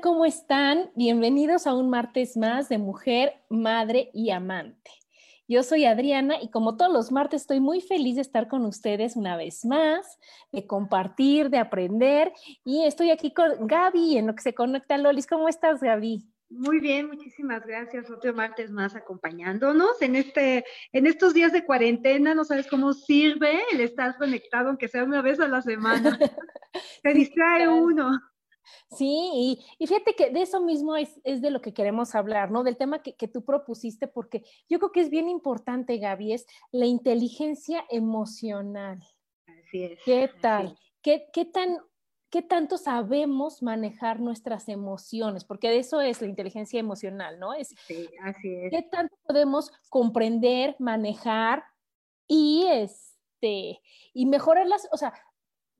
¿Cómo están? Bienvenidos a un martes más de Mujer, Madre y Amante. Yo soy Adriana y como todos los martes estoy muy feliz de estar con ustedes una vez más, de compartir, de aprender y estoy aquí con Gaby en lo que se conecta Lolis. ¿Cómo estás, Gaby? Muy bien, muchísimas gracias. Otro martes más acompañándonos en este, en estos días de cuarentena. No sabes cómo sirve el estar conectado, aunque sea una vez a la semana. Se distrae uno. Sí, y, fíjate que de eso mismo es, de lo que queremos hablar, ¿no? Del tema que, tú propusiste, porque yo creo que es bien importante, Gaby, es la inteligencia emocional. Así es. ¿Qué tal? ¿Qué, tan, ¿Qué tanto sabemos manejar nuestras emociones? Porque de eso es la inteligencia emocional, ¿no? Es, sí, así es. ¿Qué tanto podemos comprender, manejar y este y mejorarlas? O sea,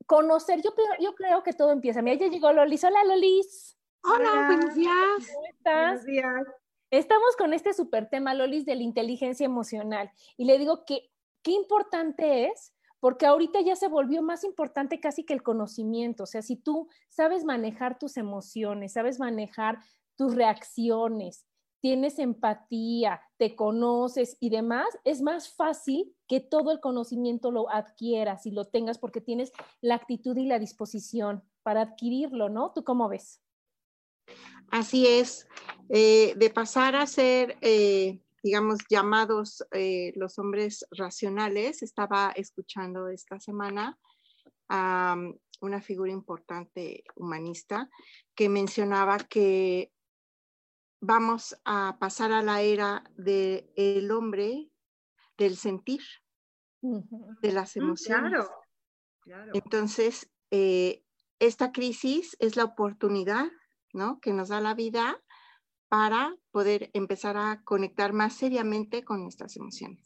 conocer, yo, yo creo que todo empieza. Mira, ya llegó Lolis. Hola, Lolis. Hola, buenos días. ¿Cómo estás? Buenos días. Estamos con este súper tema, Lolis, de la inteligencia emocional. Y le digo que qué importante es, porque ahorita ya se volvió más importante casi que el conocimiento. O sea, si tú sabes manejar tus emociones, sabes manejar tus reacciones, tienes empatía, te conoces y demás, es más fácil que todo el conocimiento lo adquieras y lo tengas porque tienes la actitud y la disposición para adquirirlo, ¿no? ¿Tú cómo ves? Así es, eh, de pasar a ser, eh, digamos, llamados eh, los hombres racionales, estaba escuchando esta semana a una figura importante humanista que mencionaba que vamos a pasar a la era del hombre del sentir, de las mm, emociones. Claro, Entonces, eh, esta crisis es la oportunidad ¿no? que nos da la vida para poder empezar a conectar más seriamente con nuestras emociones.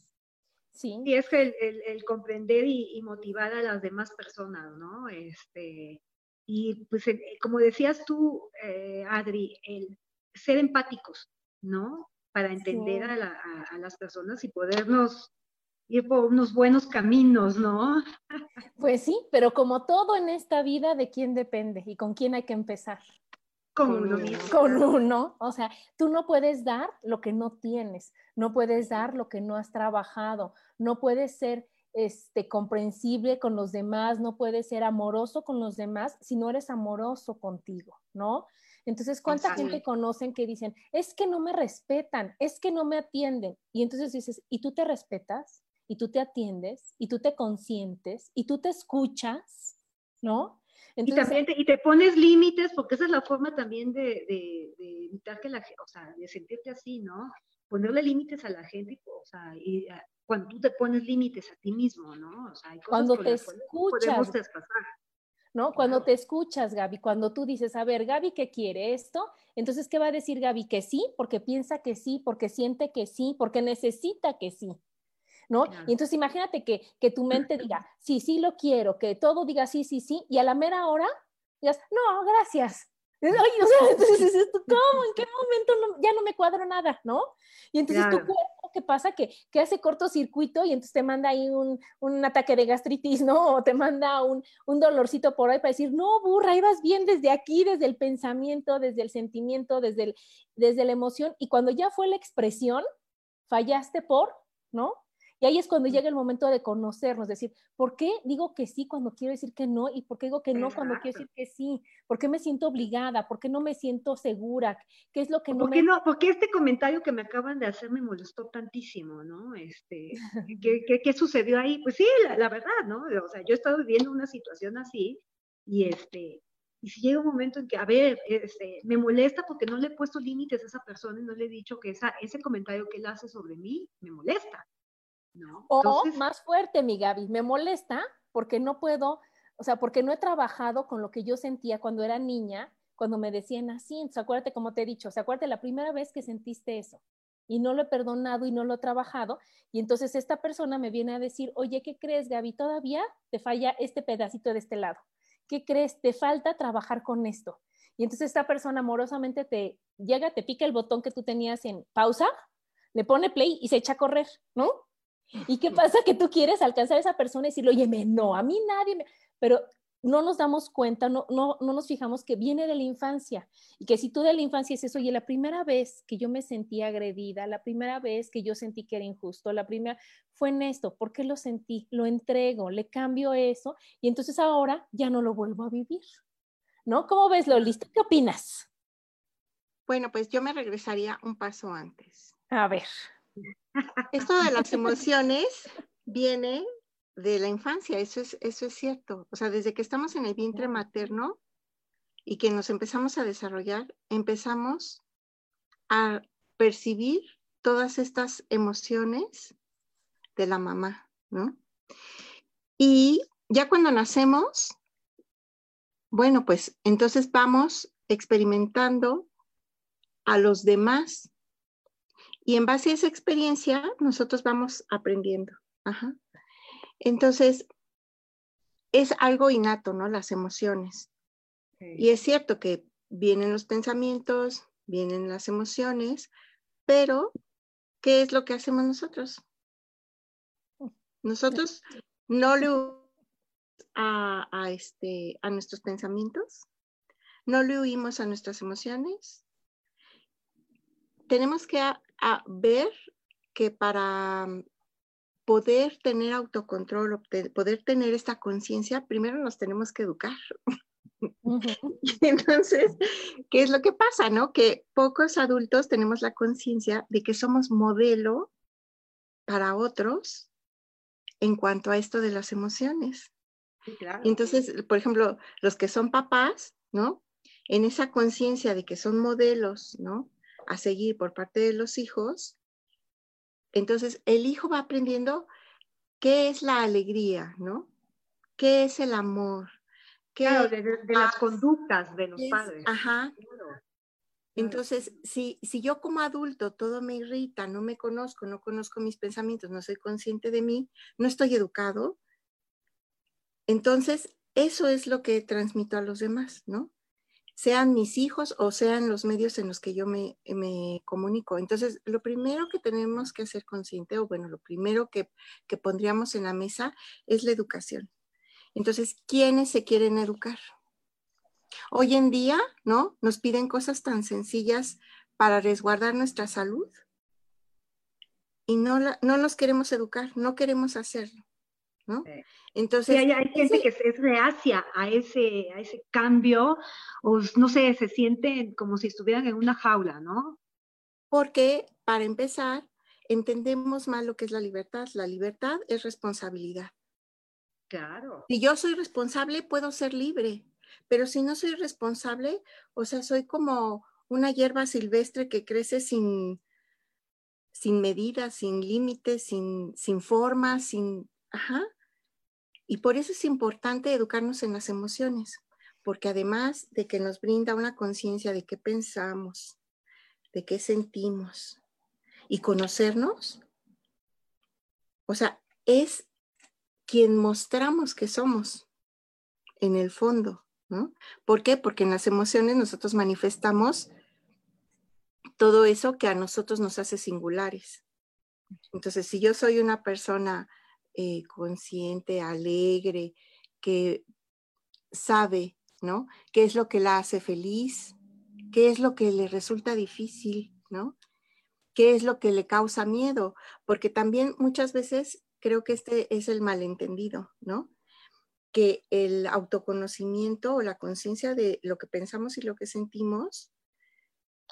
Sí, y es el, el, comprender y, motivar a las demás personas, ¿no? Este, y pues como decías tú, eh, Adri, el, ser empáticos, ¿no? Para entender a, las personas y podernos ir por unos buenos caminos, ¿no? Pues sí, pero como todo en esta vida, ¿de quién depende y con quién hay que empezar? Con uno Con uno. O sea, tú no puedes dar lo que no tienes, no puedes dar lo que no has trabajado, no puedes ser este, comprensible con los demás, no puedes ser amoroso con los demás si no eres amoroso contigo, ¿no? Entonces, ¿cuánta gente conocen que dicen, es que no me respetan, es que no me atienden? Y entonces dices, ¿y tú te respetas? ¿Y tú te atiendes? ¿Y tú te consientes? ¿Y tú te escuchas? ¿No? y también te, y te pones límites, porque esa es la forma también de, evitar que la gente, o sea, de sentirte así, ¿no? Ponerle límites a la gente, o sea, y ah, cuando tú te pones límites a ti mismo, ¿no? O sea, hay cosas cuando te escuchas. ¿No? Cuando te escuchas, Gaby, cuando tú dices, a ver, Gaby, ¿qué quiere esto? Entonces, ¿qué va a decir Gaby? Que sí, porque piensa que sí, porque siente que sí, porque necesita que sí. ¿No? Y entonces imagínate que, que tu mente diga, sí, sí lo quiero, que todo diga sí, sí, sí, y a la mera hora digas, no, gracias, Ay, o sea, entonces, ¿cómo? ¿En qué momento ya no me cuadro nada, no? Y entonces tu cuerpo, ¿qué pasa? Que, que hace cortocircuito y entonces te manda ahí un, un ataque de gastritis, ¿no? O te manda un, un, dolorcito por ahí para decir, no, burra, ibas bien desde aquí, desde el pensamiento, desde el sentimiento, desde, el, desde la emoción. Y cuando ya fue la expresión, fallaste por, ¿no? Y ahí es cuando llega el momento de conocernos, decir, ¿por qué digo que sí cuando quiero decir que no? ¿Y por qué digo que no cuando quiero decir que sí? ¿Por qué me siento obligada? ¿Por qué no me siento segura? ¿Qué es lo que no ¿Por qué no? Porque este comentario que me acaban de hacer me molestó tantísimo, ¿no? Este, ¿qué, qué, sucedió ahí? Pues sí, la, verdad, ¿no? O sea, yo he estado viviendo una situación así y este, y si llega un momento en que, a ver, este, me molesta porque no le he puesto límites a esa persona y no le he dicho que esa, ese comentario que él hace sobre mí me molesta. O más fuerte, mi Gaby, me molesta porque no puedo, o sea, porque no he trabajado con lo que yo sentía cuando era niña, cuando me decían así, acuérdate como te he dicho, o acuérdate la primera vez que sentiste eso y no lo he perdonado y no lo he trabajado. Y entonces esta persona me viene a decir, oye, ¿qué crees, Gaby? Todavía te falla este pedacito de este lado. ¿Qué crees? Te falta trabajar con esto. Y entonces esta persona amorosamente te llega, te pica el botón que tú tenías en pausa, le pone play y se echa a correr, ¿no? ¿Y qué pasa? Que tú quieres alcanzar a esa persona y decirle, oye, no, a mí nadie me... Pero no nos damos cuenta, no, no, no nos fijamos que viene de la infancia y que si tú de la infancia dices, oye, la primera vez que yo me sentí agredida, la primera vez que yo sentí que era injusto, la primera fue en esto, ¿por qué lo sentí? Lo entrego, le cambio eso y entonces ahora ya no lo vuelvo a vivir. ¿No? ¿Cómo ves, Loli? ¿Qué opinas? Bueno, pues yo me regresaría un paso antes. A ver. Esto de las emociones viene de la infancia, eso es, eso es cierto. O sea, desde que estamos en el vientre materno y que nos empezamos a desarrollar, empezamos a percibir todas estas emociones de la mamá, ¿no? Y ya cuando nacemos, bueno, pues entonces vamos experimentando a los demás y en base a esa experiencia, nosotros vamos aprendiendo. Entonces, es algo innato, ¿no? Las emociones. Y es cierto que vienen los pensamientos, vienen las emociones, pero ¿qué es lo que hacemos nosotros? Nosotros no le a, a, este, a nuestros pensamientos, no le huimos a nuestras emociones. Tenemos que a ver que para mm, poder tener autocontrol, poder tener esta conciencia, primero nos tenemos que educar. Entonces, ¿qué es lo que pasa, no? Que pocos adultos tenemos la conciencia de que somos modelo para otros en cuanto a esto de las emociones. Entonces, por ejemplo, los que son papás, ¿no? En esa conciencia de que son modelos, ¿no? A seguir por parte de los hijos, entonces el hijo va aprendiendo qué es la alegría, ¿no? ¿Qué es el amor? ¿Qué claro, de, las conductas de los padres. Ajá. Entonces, si, si yo como adulto todo me irrita, no me conozco, no conozco mis pensamientos, no soy consciente de mí, no estoy educado, entonces eso es lo que transmito a los demás, ¿no? Sean mis hijos o sean los medios en los que yo me, comunico. Entonces, lo primero que tenemos que hacer consciente, o bueno, lo primero que, que pondríamos en la mesa es la educación. Entonces, ¿quiénes se quieren educar? Hoy en día, ¿no? Nos piden cosas tan sencillas para resguardar nuestra salud y no, no nos queremos educar, no queremos hacerlo. ¿No? Entonces, hay, gente que es reacia a ese, a ese cambio, o no sé, se sienten como si estuvieran en una jaula, ¿no? Porque, para empezar, entendemos mal lo que es la libertad. La libertad es responsabilidad. Claro. Si yo soy responsable, puedo ser libre, pero si no soy responsable, o sea, soy como una hierba silvestre que crece sin, sin medidas, sin límites, sin, sin forma, sin... Ajá. Y por eso es importante educarnos en las emociones, porque además de que nos brinda una conciencia de qué pensamos, de qué sentimos y conocernos, o sea, es quien mostramos que somos en el fondo, ¿no? ¿Por qué? Porque en las emociones nosotros manifestamos todo eso que a nosotros nos hace singulares. Entonces, si yo soy una persona eh, consciente, alegre, que sabe, ¿no? ¿Qué es lo que la hace feliz? ¿Qué es lo que le resulta difícil, ¿no? qué es lo que le causa miedo, porque también muchas veces creo que este es el malentendido, ¿no? Que el autoconocimiento o la conciencia de lo que pensamos y lo que sentimos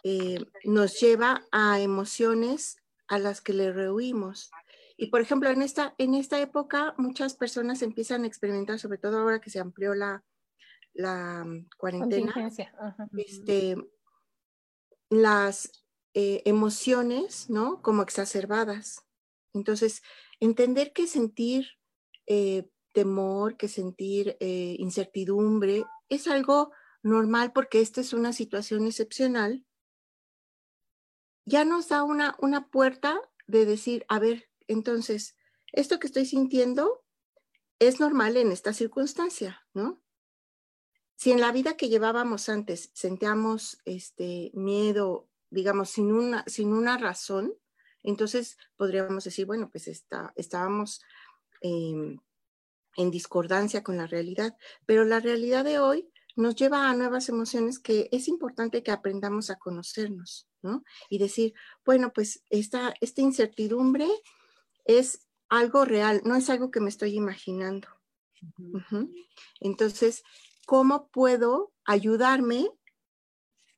eh, nos lleva a emociones a las que le rehuimos. Y por ejemplo, en esta, en esta época muchas personas empiezan a experimentar, sobre todo ahora que se amplió la, la mm, cuarentena, este, las eh, emociones, ¿no? Como exacerbadas. Entonces, entender que sentir eh, temor, que sentir eh, incertidumbre es algo normal porque esta es una situación excepcional, ya nos da una, una puerta de decir, a ver, entonces, esto que estoy sintiendo es normal en esta circunstancia, ¿no? Si en la vida que llevábamos antes sentíamos este miedo, digamos, sin una, sin una razón, entonces podríamos decir, bueno, pues está, estábamos em, en discordancia con la realidad, pero la realidad de hoy nos lleva a nuevas emociones que es importante que aprendamos a conocernos, ¿no? Y decir, bueno, pues esta, esta incertidumbre es algo real, no es algo que me estoy imaginando. Entonces, ¿cómo puedo ayudarme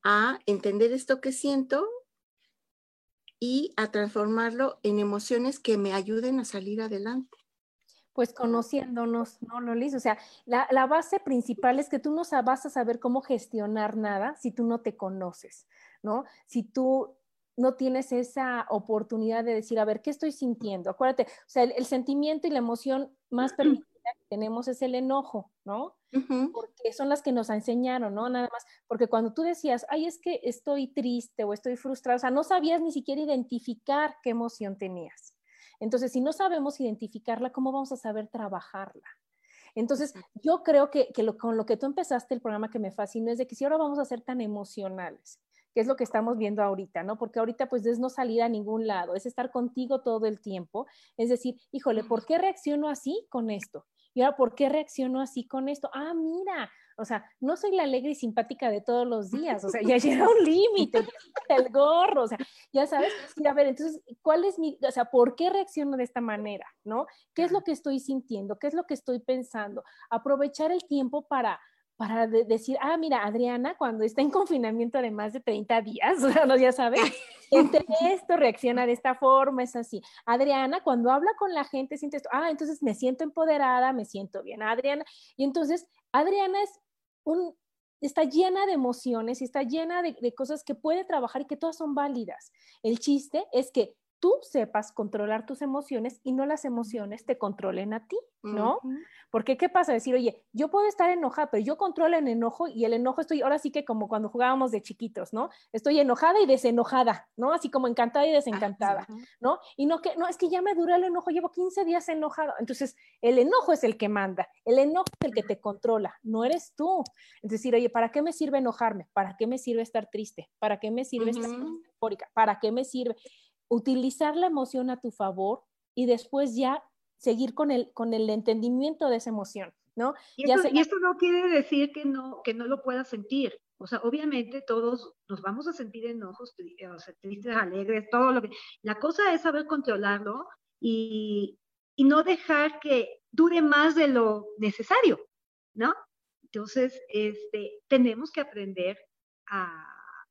a entender esto que siento y a transformarlo en emociones que me ayuden a salir adelante? Pues conociéndonos, ¿no, Lolis? O sea, la, la, base principal es que tú no vas a saber cómo gestionar nada si tú no te conoces, ¿no? Si tú no tienes esa oportunidad de decir, a ver, ¿qué estoy sintiendo? Acuérdate, o sea, el, sentimiento y la emoción más permitida que tenemos es el enojo, ¿no? Porque son las que nos enseñaron, ¿no? Nada más, porque cuando tú decías, ay, es que estoy triste o estoy frustrada, o sea, no sabías ni siquiera identificar qué emoción tenías. Entonces, si no sabemos identificarla, ¿cómo vamos a saber trabajarla? Entonces, yo creo que, con lo que tú empezaste el programa que me fascinó es de que si ahora vamos a ser tan emocionales, que es lo que estamos viendo ahorita, ¿no? Porque ahorita pues es no salir a ningún lado, es estar contigo todo el tiempo, es decir, híjole, ¿por qué reacciono así con esto? Y ahora, ¿por qué reacciono así con esto? Ah, mira, o sea, no soy la alegre y simpática de todos los días, o sea, ya llega un límite, el gorro, o sea, ya sabes, y a ver, entonces, ¿cuál es mi, o sea, por qué reacciono de esta manera, ¿no? ¿Qué es lo que estoy sintiendo? ¿Qué es lo que estoy pensando? Aprovechar el tiempo para para decir, ah, mira, Adriana, cuando está en confinamiento de más de 30 días, ya sabes, entre esto reacciona de esta forma, es así. Adriana, cuando habla con la gente, siente esto, ah, entonces me siento empoderada, me siento bien, Adriana. Y entonces, Adriana es un, está llena de emociones y está llena de, de cosas que puede trabajar y que todas son válidas. El chiste es que tú sepas controlar tus emociones y no las emociones te controlen a ti, ¿no? Porque ¿qué pasa? Decir, oye, yo puedo estar enojada, pero yo controlo el enojo y el enojo estoy, ahora sí que como cuando jugábamos de chiquitos, ¿no? Estoy enojada y desenojada, ¿no? Así como encantada y desencantada, ¿no? Y no que, no, es que ya me dura el enojo, llevo 15 días enojado. Entonces, el enojo es el que manda, el enojo es el que te controla, no eres tú. Es decir, oye, ¿para qué me sirve enojarme? ¿Para qué me sirve estar triste? ¿Para qué me sirve estar eufórica? ¿Para qué me sirve? Utilizar la emoción a tu favor y después ya seguir con el, con el entendimiento de esa emoción, ¿no? Y, esto, no quiere decir que no, que no lo puedas sentir. O sea, obviamente todos nos vamos a sentir enojos, sea, tristes, alegres, todo lo que... La cosa es saber controlarlo y, y no dejar que dure más de lo necesario, ¿no? Entonces, este, tenemos que aprender a,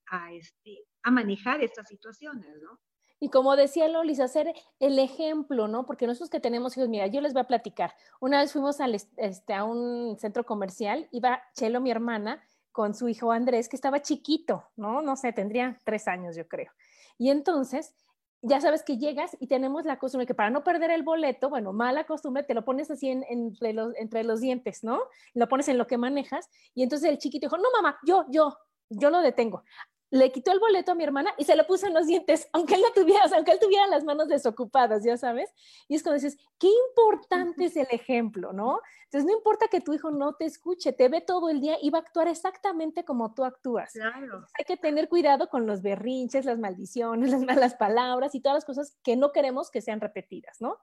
a, este, a manejar estas situaciones, ¿no? Y como decía Lolis, hacer el ejemplo, ¿no? Porque nosotros que tenemos hijos, mira, yo les voy a platicar. Una vez fuimos este, a un centro comercial, iba Chelo, mi hermana, con su hijo Andrés, que estaba chiquito, ¿no? No sé, tendría tres años, yo creo. Y entonces, ya sabes que llegas y tenemos la costumbre que para no perder el boleto, bueno, mala costumbre, te lo pones así entre, los, entre los dientes, ¿no? Lo pones en lo que manejas. Y entonces el chiquito dijo, no, mamá, yo, yo, yo lo detengo le quitó el boleto a mi hermana y se lo puso en los dientes, aunque él no tuviera, aunque él tuviera las manos desocupadas, ya sabes. Y es como dices, qué importante es el ejemplo, ¿no? Entonces, no importa que tu hijo no te escuche, te ve todo el día y va a actuar exactamente como tú actúas. Claro. Hay que tener cuidado con los berrinches, las maldiciones, las malas palabras y todas las cosas que no queremos que sean repetidas, ¿no?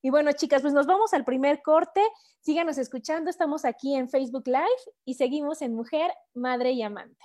Y bueno, chicas, pues nos vamos al primer corte. Síganos escuchando, estamos aquí en Facebook Live y seguimos en Mujer, Madre y Amante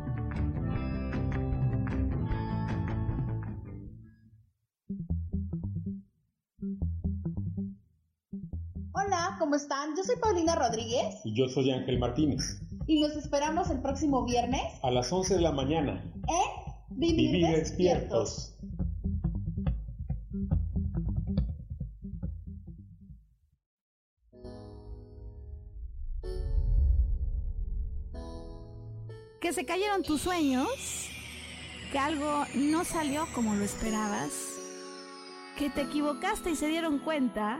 ¿Cómo están? Yo soy Paulina Rodríguez. Y yo soy Ángel Martínez. Y los esperamos el próximo viernes. A las 11 de la mañana. En Vivir, despiertos. que se cayeron tus sueños, que algo no salió como lo esperabas, que te equivocaste y se dieron cuenta.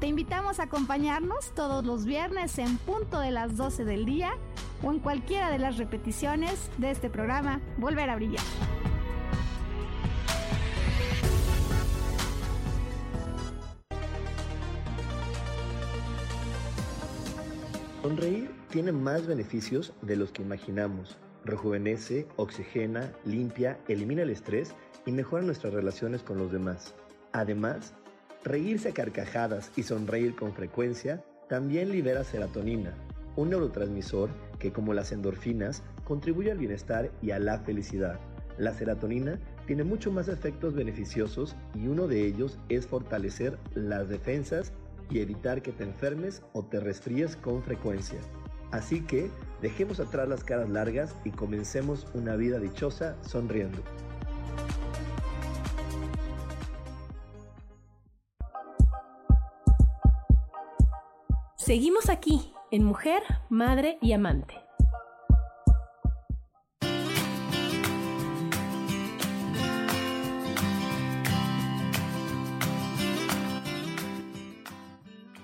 Te invitamos a acompañarnos todos los viernes en punto de las 12 del día o en cualquiera de las repeticiones de este programa Volver a Brillar. Sonreír tiene más beneficios de los que imaginamos. Rejuvenece, oxigena, limpia, elimina el estrés y mejora nuestras relaciones con los demás. Además, reírse a carcajadas y sonreír con frecuencia también libera serotonina, un neurotransmisor que como las endorfinas contribuye al bienestar y a la felicidad. La serotonina tiene mucho más efectos beneficiosos y uno de ellos es fortalecer las defensas y evitar que te enfermes o te resfríes con frecuencia. Así que dejemos atrás las caras largas y comencemos una vida dichosa sonriendo. Seguimos aquí en Mujer, Madre y Amante.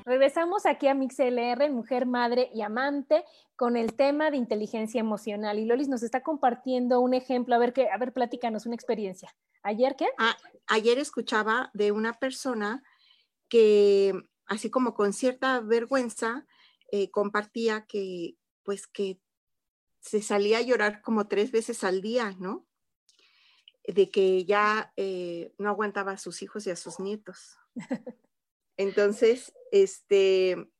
Regresamos aquí a MixLR, Mujer, Madre y Amante, con el tema de inteligencia emocional. Y Lolis nos está compartiendo un ejemplo. A ver, qué, a ver, platícanos una experiencia. ¿Ayer qué? Ah, ayer escuchaba de una persona que, así como con cierta vergüenza, eh, compartía que, pues, que se salía a llorar como tres veces al día, ¿no? De que ya eh, no aguantaba a sus hijos y a sus nietos. Entonces, este,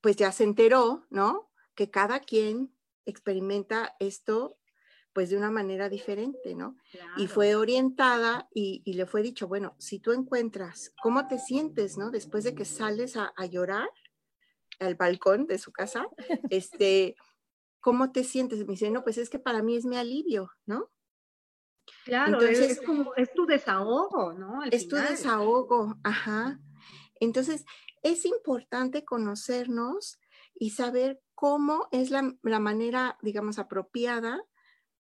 pues ya se enteró, ¿no? Que cada quien experimenta esto pues de una manera diferente, ¿no? Y fue orientada y, le fue dicho, bueno, si tú encuentras, ¿cómo te sientes, ¿no? Después de que sales a, llorar al balcón de su casa, este, ¿cómo te sientes? Me dice, no, pues es que para mí es mi alivio, ¿no? Claro, Entonces, es, como, es tu desahogo, ¿no? es tu desahogo, ajá. Entonces, es importante conocernos y saber cómo es la, manera, digamos, apropiada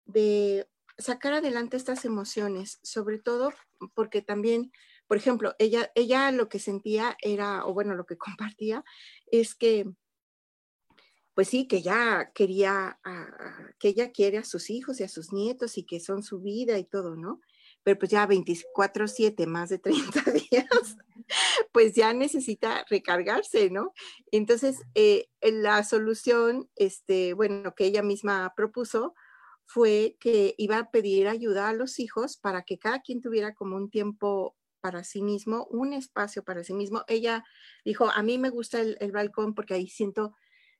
de sacar adelante estas emociones, sobre todo porque también, por ejemplo, ella, ella lo que sentía era, o bueno, lo que compartía, es que, pues sí, que ya quería, que ella quiere a sus hijos y a sus nietos y que son su vida y todo, ¿no? Pero pues ya 24/7, más de 30 días, pues ya necesita recargarse, ¿no? Entonces, eh, la solución, este, bueno, que ella misma propuso fue que iba a pedir ayuda a los hijos para que cada quien tuviera como un tiempo para sí mismo, un espacio para sí mismo. Ella dijo, a mí me gusta el, balcón porque ahí siento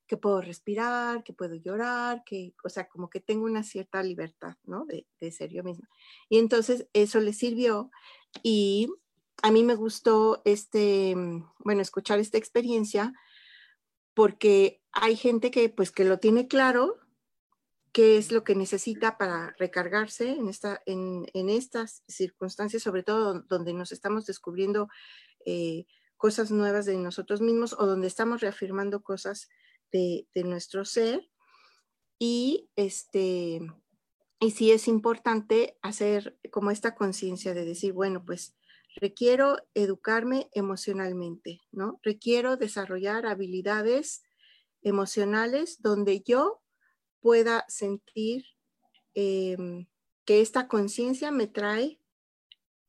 que puedo respirar, que puedo llorar, que, o sea, como que tengo una cierta libertad, ¿no? De, de ser yo misma. Y entonces eso le sirvió y a mí me gustó este, bueno, escuchar esta experiencia porque hay gente que pues que lo tiene claro, qué es lo que necesita para recargarse en, esta, en, estas circunstancias, sobre todo donde nos estamos descubriendo eh, cosas nuevas de nosotros mismos o donde estamos reafirmando cosas de, de nuestro ser. Y este, y sí es importante hacer como esta conciencia de decir, bueno, pues requiero educarme emocionalmente, ¿no? Requiero desarrollar habilidades emocionales donde yo pueda sentir em, que esta conciencia me trae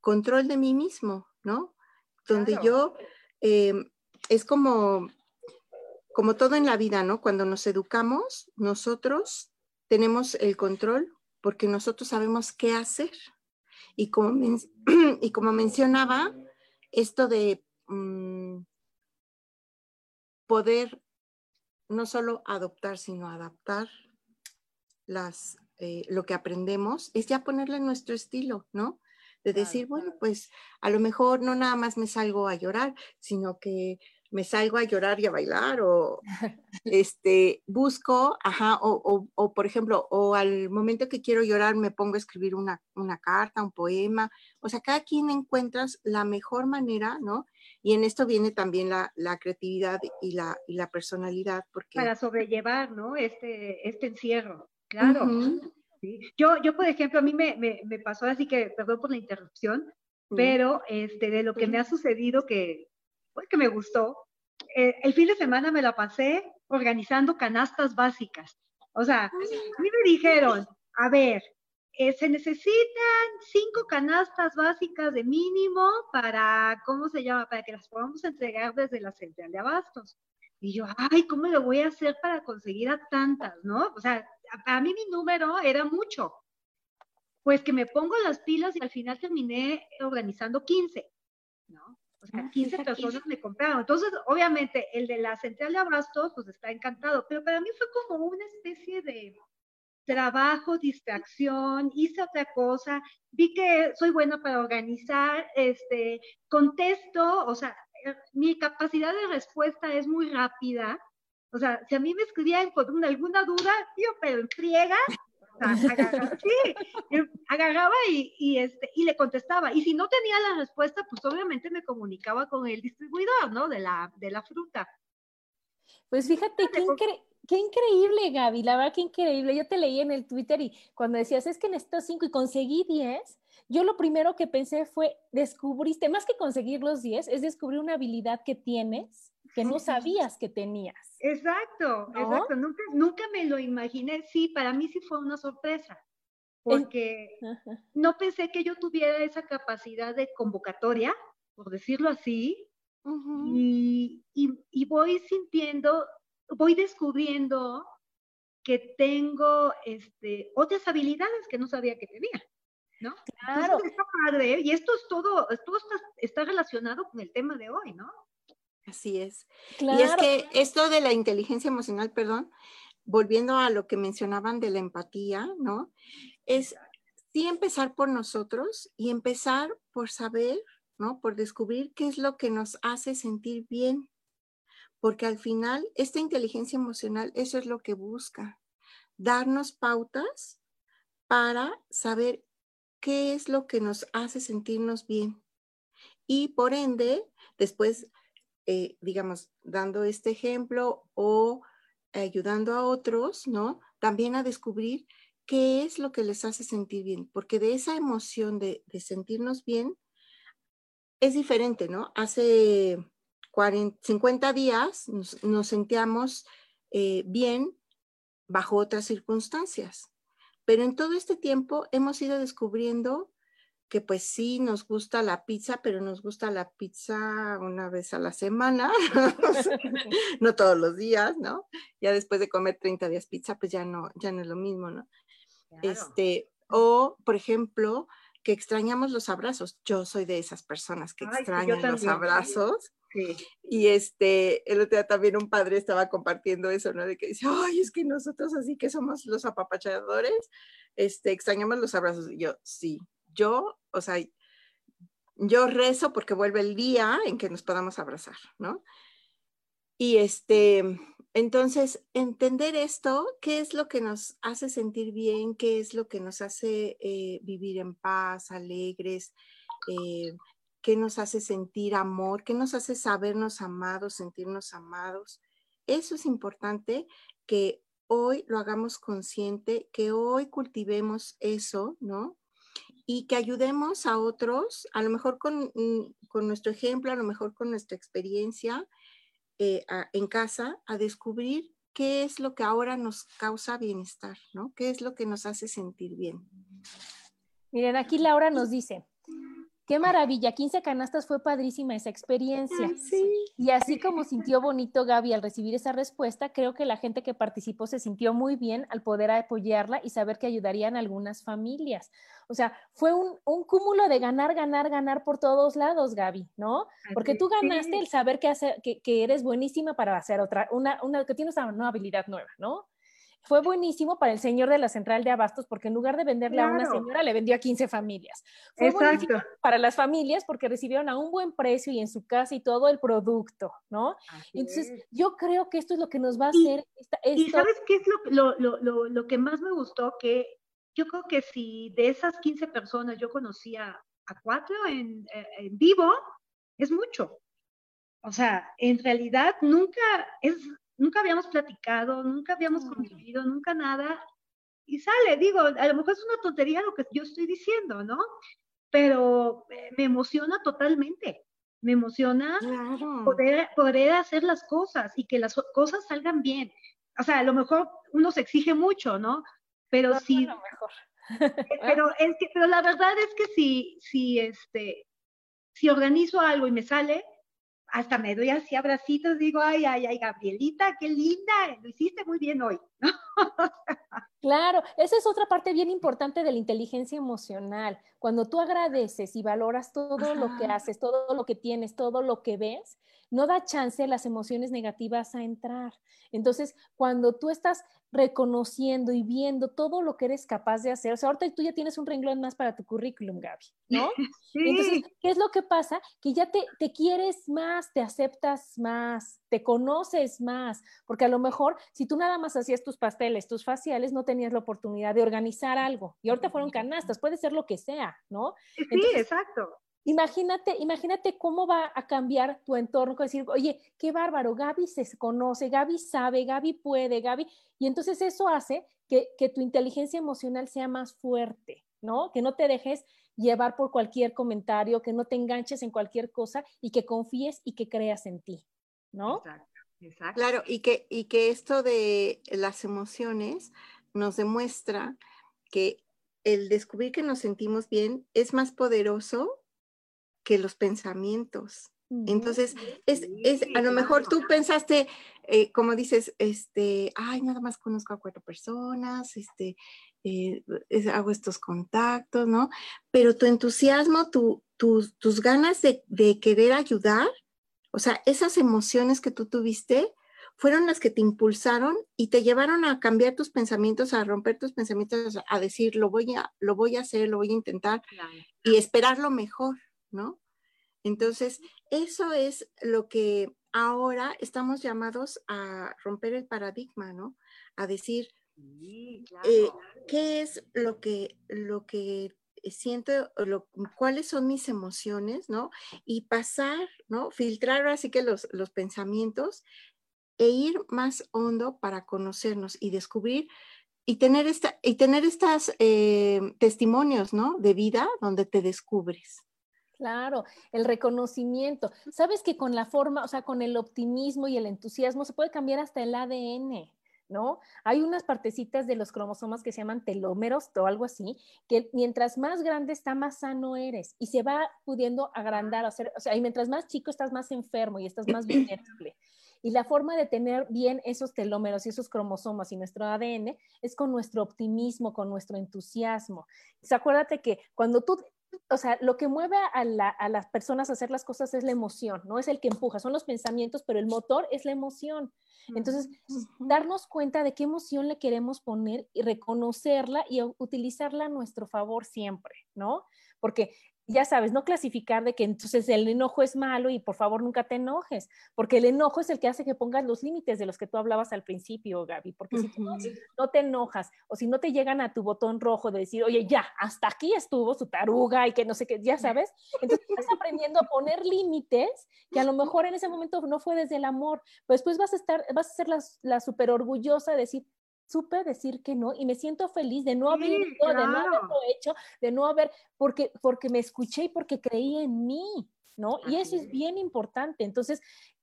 control de mí mismo, ¿no? Donde yo, em, es como, como todo en la vida, ¿no? Cuando nos educamos, nosotros tenemos el control porque nosotros sabemos qué hacer. Y como, y como mencionaba, esto de mm, poder no solo adoptar, sino adaptar las, eh, lo que aprendemos, es ya ponerle nuestro estilo, ¿no? De decir, bueno, pues a lo mejor no nada más me salgo a llorar, sino que me salgo a llorar y a bailar o este, busco, ajá, o, o, por ejemplo, o al momento que quiero llorar me pongo a escribir una, una, carta, un poema, o sea, cada quien encuentras la mejor manera, ¿no? Y en esto viene también la, la creatividad y la, y la personalidad. Porque... Para sobrellevar, ¿no? Este, este encierro, claro. sí. Yo, yo, por ejemplo, a mí me, me, me pasó así que, perdón por la interrupción, pero este, de lo que me ha sucedido que que me gustó. Eh, el fin de semana me la pasé organizando canastas básicas. O sea, a mí me dijeron, a ver, eh, se necesitan cinco canastas básicas de mínimo para, ¿cómo se llama? Para que las podamos entregar desde la central de abastos. Y yo, ay, ¿cómo lo voy a hacer para conseguir a tantas, no? O sea, a mí mi número era mucho. Pues que me pongo las pilas y al final terminé organizando 15, ¿no? O sea, 15 ah, personas me compraron. Entonces, obviamente, el de la central de abastos, pues está encantado, pero para mí fue como una especie de trabajo, distracción, hice otra cosa, vi que soy buena para organizar, este, contesto, o sea, eh, mi capacidad de respuesta es muy rápida. O sea, si a mí me escribían con alguna duda, yo, pero friega, agarraba, sí, agarraba y, y, este, y le contestaba. Y si no tenía la respuesta, pues obviamente me comunicaba con el distribuidor, ¿no? De la, de la fruta. Pues fíjate, qué, qué increíble, Gaby, la verdad que increíble. Yo te leí en el Twitter y cuando decías, es que necesito cinco y conseguí diez, yo lo primero que pensé fue, descubriste, más que conseguir los diez, es descubrir una habilidad que tienes que no sabías que tenías. Exacto, exacto. Nunca, nunca me lo imaginé. Sí, para mí sí fue una sorpresa, porque no pensé que yo tuviera esa capacidad de convocatoria, por decirlo así, y, y, voy sintiendo, voy descubriendo que tengo este, otras habilidades que no sabía que tenía. ¿No? Claro. está padre, y esto es todo, todo está, está relacionado con el tema de hoy, ¿no? Así es. Y es que esto de la inteligencia emocional, perdón, volviendo a lo que mencionaban de la empatía, ¿no? Es sí empezar por nosotros y empezar por saber, ¿no? Por descubrir qué es lo que nos hace sentir bien. Porque al final, esta inteligencia emocional, eso es lo que busca, darnos pautas para saber qué es lo que nos hace sentirnos bien. Y por ende, después eh, digamos, dando este ejemplo o ayudando a otros, ¿no? También a descubrir qué es lo que les hace sentir bien, porque de esa emoción de, sentirnos bien es diferente, ¿no? Hace 50 días nos, sentíamos eh, bien bajo otras circunstancias, pero en todo este tiempo hemos ido descubriendo que pues sí nos gusta la pizza, pero nos gusta la pizza una vez a la semana, no todos los días, ¿no? Ya después de comer 30 días pizza, pues ya no, ya no es lo mismo, ¿no? Este, o, por ejemplo, que extrañamos los abrazos. Yo soy de esas personas que extrañan los abrazos. Sí. Y este, el otro día también un padre estaba compartiendo eso, ¿no? De que dice, ay, es que nosotros así que somos los apapachadores, este, extrañamos los abrazos. Y yo, sí, yo, o sea, yo rezo porque vuelve el día en que nos podamos abrazar, ¿no? Y este, entonces, entender esto, qué es lo que nos hace sentir bien, qué es lo que nos hace eh, vivir en paz, alegres, eh, qué nos hace sentir amor, qué nos hace sabernos amados, sentirnos amados. Eso es importante que hoy lo hagamos consciente, que hoy cultivemos eso, ¿no? Y que ayudemos a otros, a lo mejor con, mm, con nuestro ejemplo, a lo mejor con nuestra experiencia, eh, en casa a descubrir qué es lo que ahora nos causa bienestar, ¿no? ¿Qué es lo que nos hace sentir bien? Miren, aquí Laura nos dice, Qué maravilla, 15 canastas fue padrísima esa experiencia. Y así como sintió bonito Gaby al recibir esa respuesta, creo que la gente que participó se sintió muy bien al poder apoyarla y saber que ayudarían a algunas familias. O sea, fue un, cúmulo de ganar, ganar, ganar por todos lados, Gaby, ¿no? Porque tú ganaste el saber que, que, que, eres buenísima para hacer otra, una, una, que tienes una habilidad nueva, ¿no? Fue buenísimo para el señor de la central de abastos porque en lugar de venderle a una señora, le vendió a 15 familias. Fue buenísimo para las familias porque recibieron a un buen precio y en su casa y todo el producto, ¿no? Entonces, yo creo que esto es lo que nos va a hacer. Y sabes qué es lo, lo, lo, lo, que más me gustó? Que yo creo que si de esas 15 personas yo conocía a cuatro en, eh, en vivo, es mucho. O sea, en realidad nunca es, nunca habíamos platicado, nunca habíamos convivido, nunca nada. Y sale, digo, a lo mejor es una tontería lo que yo estoy diciendo, ¿no? Pero eh, me emociona totalmente. Me emociona poder, poder hacer las cosas y que las cosas salgan bien. O sea, a lo mejor uno se exige mucho, ¿no? Pero sí. mejor. pero es que, pero la verdad es que si, si este, si organizo algo y me sale, hasta me doy así abracitos, digo, ay, ay, ay, Gabrielita, qué linda, lo hiciste muy bien hoy. Claro, esa es otra parte bien importante de la inteligencia emocional. Cuando tú agradeces y valoras todo lo que haces, todo lo que tienes, todo lo que ves, no da chance a las emociones negativas a entrar. Entonces, cuando tú estás reconociendo y viendo todo lo que eres capaz de hacer, o sea, ahorita tú ya tienes un renglón más para tu currículum, Gaby, ¿no? Entonces, ¿qué es lo que pasa? Que ya te, te quieres más, te aceptas más, te conoces más, porque a lo mejor si tú nada más hacías tus pasteles, tus faciales, no tenías la oportunidad de organizar algo. Y ahorita fueron canastas, puede ser lo que sea, ¿no? Sí, exacto. Imagínate, imagínate cómo va a cambiar tu entorno, decir, oye, qué bárbaro, Gaby se conoce, Gaby sabe, Gaby puede, Gaby, y entonces eso hace que, que tu inteligencia emocional sea más fuerte, ¿no? Que no te dejes llevar por cualquier comentario, que no te enganches en cualquier cosa y que confíes y que creas en ti, ¿no? Exacto, exacto. Claro, y que, y que esto de las emociones nos demuestra que el descubrir que nos sentimos bien es más poderoso que los pensamientos. Entonces, es, es, a lo mejor tú pensaste, eh, como dices, este, ay, nada más conozco a cuatro personas, este, eh, hago estos contactos, ¿no? Pero tu entusiasmo, tu, tus ganas de, de, querer ayudar, o sea, esas emociones que tú tuviste, fueron las que te impulsaron y te llevaron a cambiar tus pensamientos, a romper tus pensamientos, a decir, lo voy a, lo voy a hacer, lo voy a intentar y esperar lo mejor. ¿No? Entonces, eso es lo que ahora estamos llamados a romper el paradigma, ¿no? A decir, eh, ¿qué es lo que, lo que siento, cuáles son mis emociones, ¿no? Y pasar, ¿no? Filtrar así que los, los pensamientos e ir más hondo para conocernos y descubrir y tener, esta, y tener estas eh, testimonios, ¿no? De vida donde te descubres. Claro, el reconocimiento. Sabes que con la forma, o sea, con el optimismo y el entusiasmo se puede cambiar hasta el ADN. ¿no? Hay unas partecitas de los cromosomas que se llaman telómeros o algo así, que mientras más grande está, más sano eres y se va pudiendo agrandar, o sea, y mientras más chico estás más enfermo y estás más vulnerable. Y la forma de tener bien esos telómeros y esos cromosomas y nuestro ADN es con nuestro optimismo, con nuestro entusiasmo. O acuérdate que cuando tú o sea, lo que mueve a, las personas a hacer las cosas es la emoción, no es el que empuja, son los pensamientos, pero el motor es la emoción. Entonces, darnos cuenta de qué emoción le queremos poner y reconocerla y utilizarla a nuestro favor siempre, ¿no? Porque ya sabes, no clasificar de que entonces el enojo es malo y por favor nunca te enojes, porque el enojo es el que hace que pongas los límites de los que tú hablabas al principio, Gaby, porque si tú no, te enojas o si no te llegan a tu botón rojo de decir, oye, ya, hasta aquí estuvo su taruga y que no sé qué, ya sabes, entonces estás aprendiendo a poner límites que a lo mejor en ese momento no fue desde el amor, pues después vas a estar, vas a ser la, la súper orgullosa de decir, supe decir que no y me siento feliz de no haber de no haberlo hecho, de no haber, porque, porque me escuché y porque creí en mí, ¿no? y eso es bien importante. Entonces,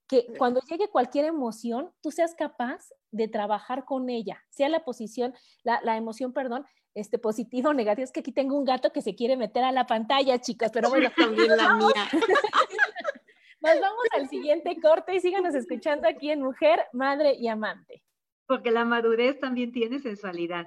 que cuando llegue cualquier emoción, tú seas capaz de trabajar con ella, sea la posición, la, la emoción, perdón, este positivo o negativo. Es que aquí tengo un gato que se quiere meter a la pantalla, chicas, pero bueno, también la mía. Nos vamos al siguiente corte y síganos escuchando aquí en Mujer, Madre y Amante porque la madurez también tiene sensualidad.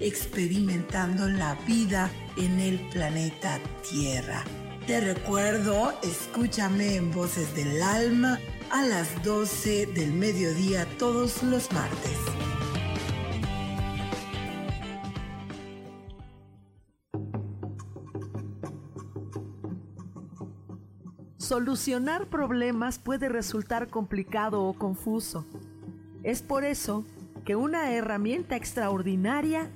experimentando la vida en el planeta Tierra. Te recuerdo, escúchame en Voces del Alma a las 12 del mediodía todos los martes. Solucionar problemas puede resultar complicado o confuso. Es por eso que una herramienta extraordinaria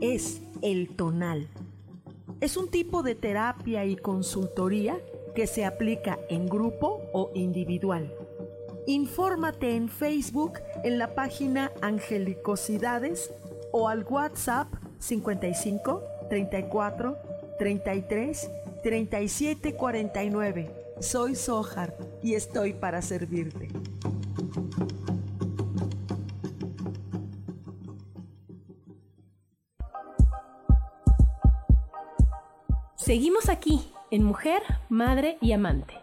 es el tonal. Es un tipo de terapia y consultoría que se aplica en grupo o individual. Infórmate en Facebook en la página Angelicosidades o al WhatsApp 55 34 33 37 49. Soy Sohar y estoy para servirte. Seguimos aquí en Mujer, Madre y Amante.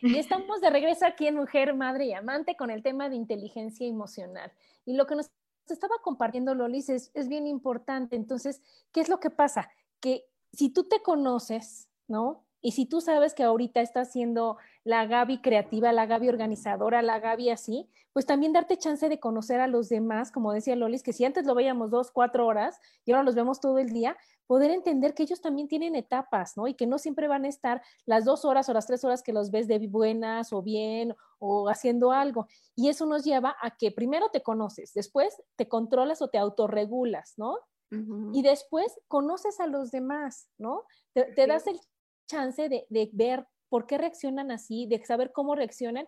Y estamos de regreso aquí en Mujer, Madre y Amante con el tema de inteligencia emocional. Y lo que nos estaba compartiendo Lolis es, es bien importante. Entonces, ¿qué es lo que pasa? Que si tú te conoces, ¿no? Y si tú sabes que ahorita estás siendo la Gaby creativa, la Gaby organizadora, la Gaby así, pues también darte chance de conocer a los demás, como decía Lolis, que si antes lo veíamos dos, cuatro horas y ahora los vemos todo el día, poder entender que ellos también tienen etapas, ¿no? Y que no siempre van a estar las dos horas o las tres horas que los ves de buenas o bien o haciendo algo. Y eso nos lleva a que primero te conoces, después te controlas o te autorregulas, ¿no? Y después conoces a los demás, ¿no? te das el chance de, ver por qué reaccionan así, de saber cómo reaccionan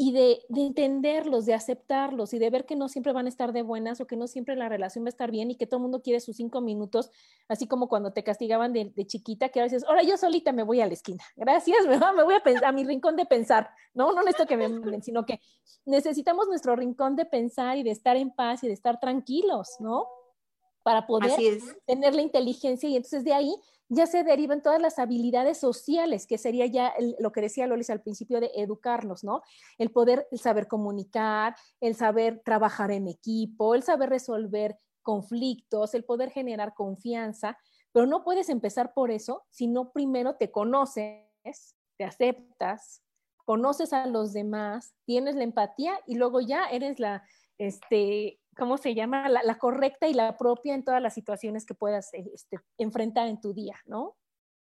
y de, entenderlos, de aceptarlos y de ver que no siempre van a estar de buenas o que no siempre la relación va a estar bien y que todo el mundo quiere sus cinco minutos, así como cuando te castigaban de, chiquita, que a veces, ahora yo solita me voy a la esquina, gracias, me, voy a, pensar, a mi rincón de pensar, no, no necesito que me manden, sino que necesitamos nuestro rincón de pensar y de estar en paz y de estar tranquilos, ¿no? Para poder tener la inteligencia y entonces de ahí ya se derivan todas las habilidades sociales, que sería ya lo que decía Lolis al principio de educarnos, ¿no? El poder, el saber comunicar, el saber trabajar en equipo, el saber resolver conflictos, el poder generar confianza, pero no puedes empezar por eso si no primero te conoces, te aceptas, conoces a los demás, tienes la empatía y luego ya eres la, este, ¿cómo se llama? La, correcta y la propia en todas las situaciones que puedas eh, este, enfrentar en tu día, ¿no?